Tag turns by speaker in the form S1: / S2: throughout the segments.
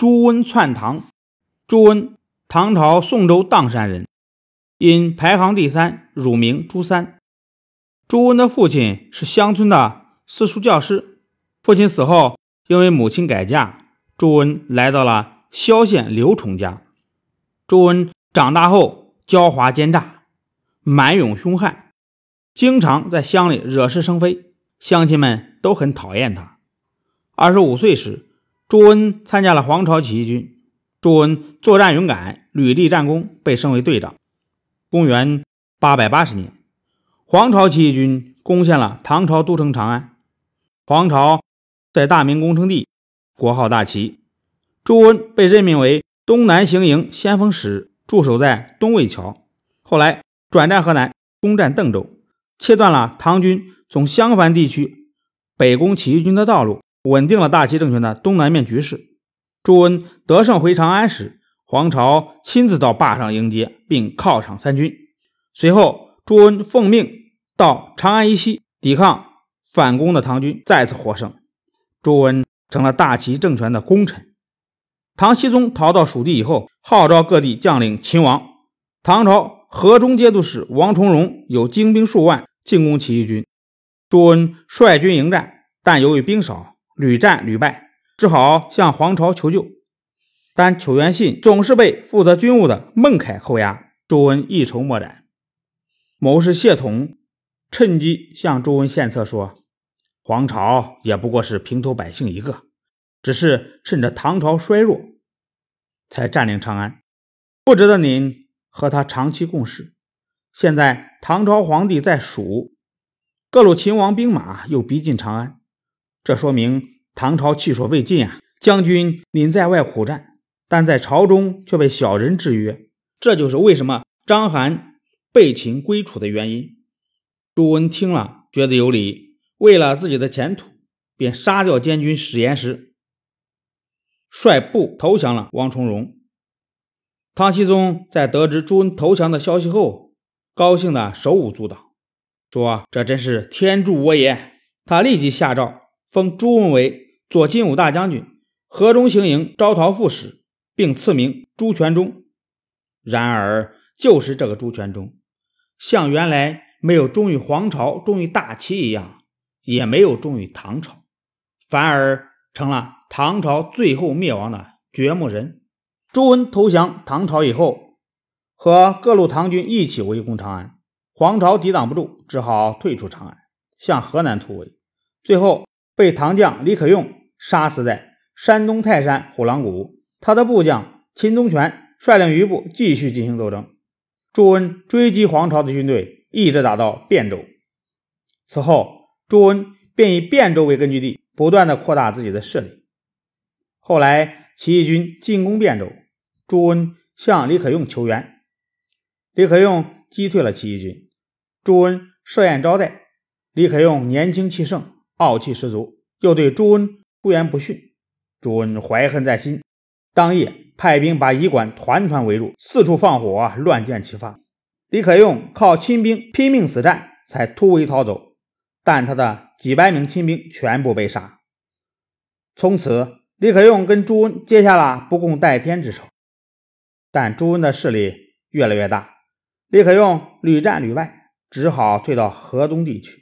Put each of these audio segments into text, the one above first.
S1: 朱温篡唐。朱温，唐朝宋州砀山人，因排行第三，乳名朱三。朱温的父亲是乡村的私塾教师，父亲死后，因为母亲改嫁，朱温来到了萧县刘崇家。朱温长大后狡猾奸诈，蛮勇凶悍，经常在乡里惹是生非，乡亲们都很讨厌他。二十五岁时，朱温参加了黄巢起义军。朱温作战勇敢，屡立战功，被升为队长。公元八百八十年，黄巢起义军攻陷了唐朝都城长安。黄巢在大明宫称帝，国号大齐。朱温被任命为东南行营先锋使，驻守在东魏桥。后来转战河南，攻占邓州，切断了唐军从襄樊地区北攻起义军的道路，稳定了大齐政权的东南面局势。朱温得胜回长安时，黄巢亲自到坝上迎接，并犒赏三军。随后，朱温奉命到长安以西抵抗反攻的唐军，再次获胜。朱温成了大齐政权的功臣。唐僖宗逃到蜀地以后，号召各地将领勤王。唐朝河中节度使王重荣有精兵数万进攻起义军，朱温率军迎战，但由于兵少，屡战屡败。只好向黄巢求救，但求援信总是被负责军务的孟凯扣押。朱温一筹莫展，谋士谢统趁机向朱温献策说：“黄巢也不过是平头百姓一个，只是趁着唐朝衰弱才占领长安，不值得您和他长期共事。现在唐朝皇帝在蜀，各路秦王兵马又逼近长安，这说明……”唐朝气数未尽啊！将军，您在外苦战，但在朝中却被小人制约，这就是为什么章邯被擒归楚的原因。朱温听了，觉得有理，为了自己的前途，便杀掉监军史延时，率部投降了王重荣。唐僖宗在得知朱温投降的消息后，高兴的手舞足蹈，说：“这真是天助我也！”他立即下诏。封朱温为左金吾大将军、河中行营招讨副使，并赐名朱全忠。然而，就是这个朱全忠，像原来没有忠于皇朝、忠于大齐一样，也没有忠于唐朝，反而成了唐朝最后灭亡的掘墓人。朱温投降唐朝以后，和各路唐军一起围攻长安，黄巢抵挡不住，只好退出长安，向河南突围。最后。被唐将李可用杀死在山东泰山虎狼谷，他的部将秦宗权率领余部继续进行斗争。朱温追击黄巢的军队，一直打到汴州。此后，朱温便以汴州为根据地，不断的扩大自己的势力。后来，起义军进攻汴州，朱温向李可用求援，李可用击退了起义军。朱温设宴招待，李可用年轻气盛。傲气十足，又对朱温出言不逊。朱温怀恨在心，当夜派兵把医馆团团围住，四处放火，乱箭齐发。李可用靠亲兵拼命死战，才突围逃走，但他的几百名亲兵全部被杀。从此，李可用跟朱温结下了不共戴天之仇。但朱温的势力越来越大，李可用屡战屡败，只好退到河东地区。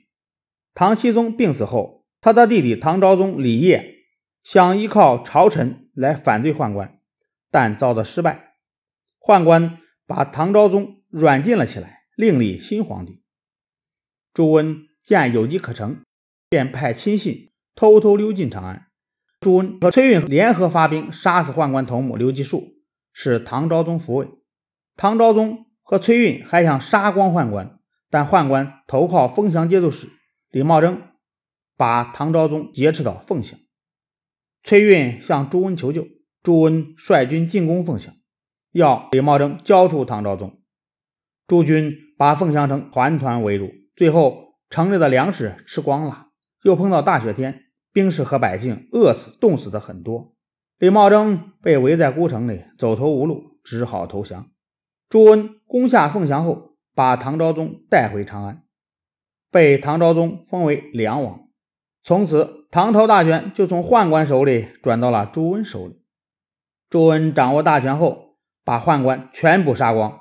S1: 唐僖宗病死后，他的弟弟唐昭宗李晔想依靠朝臣来反对宦官，但遭到失败。宦官把唐昭宗软禁了起来，另立新皇帝。朱温见有机可乘，便派亲信偷偷溜进长安。朱温和崔运联合发兵杀死宦官头目刘基树，使唐昭宗复位。唐昭宗和崔运还想杀光宦官，但宦官投靠封降节度使。李茂贞把唐昭宗劫持到凤翔，崔运向朱温求救，朱温率军进攻凤翔，要李茂贞交出唐昭宗。朱军把凤翔城团团围住，最后城里的粮食吃光了，又碰到大雪天，兵士和百姓饿死、冻死的很多。李茂贞被围在孤城里，走投无路，只好投降。朱温攻下凤翔后，把唐昭宗带回长安。被唐昭宗封为梁王，从此唐朝大权就从宦官手里转到了朱温手里。朱温掌握大权后，把宦官全部杀光，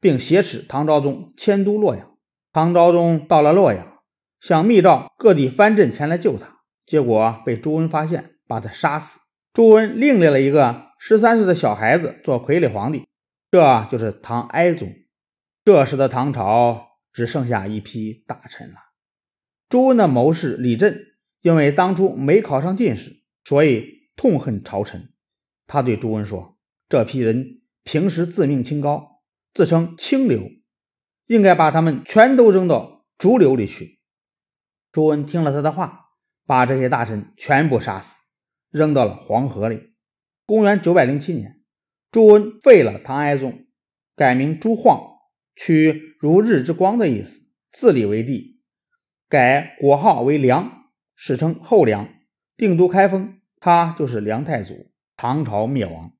S1: 并挟持唐昭宗迁都洛阳。唐昭宗到了洛阳，想密诏各地藩镇前来救他，结果被朱温发现，把他杀死。朱温另立了一个十三岁的小孩子做傀儡皇帝，这就是唐哀宗。这时的唐朝只剩下一批大臣了。朱温的谋士李振，因为当初没考上进士，所以痛恨朝臣。他对朱温说：“这批人平时自命清高，自称清流，应该把他们全都扔到逐流里去。”朱温听了他的话，把这些大臣全部杀死，扔到了黄河里。公元九百零七年，朱温废了唐哀宗，改名朱晃，取如日之光的意思，自立为帝，改国号为梁，史称后梁，定都开封，他就是梁太祖。唐朝灭亡。